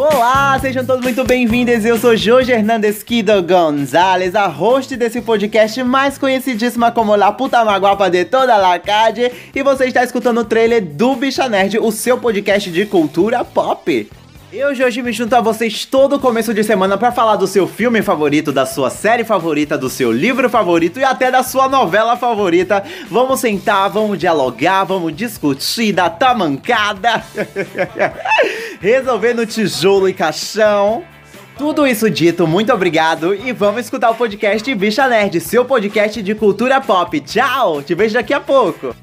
Olá, sejam todos muito bem-vindos. Eu sou Jorge Hernandes Kido Gonzalez, a host desse podcast mais conhecidíssima como La Puta Maguapa de toda a Cade, e você está escutando o trailer do Bicha Nerd, o seu podcast de cultura pop. Eu hoje me junto a vocês todo começo de semana para falar do seu filme favorito, da sua série favorita, do seu livro favorito e até da sua novela favorita. Vamos sentar, vamos dialogar, vamos discutir da tamancada, resolver no tijolo e caixão. Tudo isso dito, muito obrigado e vamos escutar o podcast Bicha Nerd, seu podcast de cultura pop. Tchau, te vejo daqui a pouco.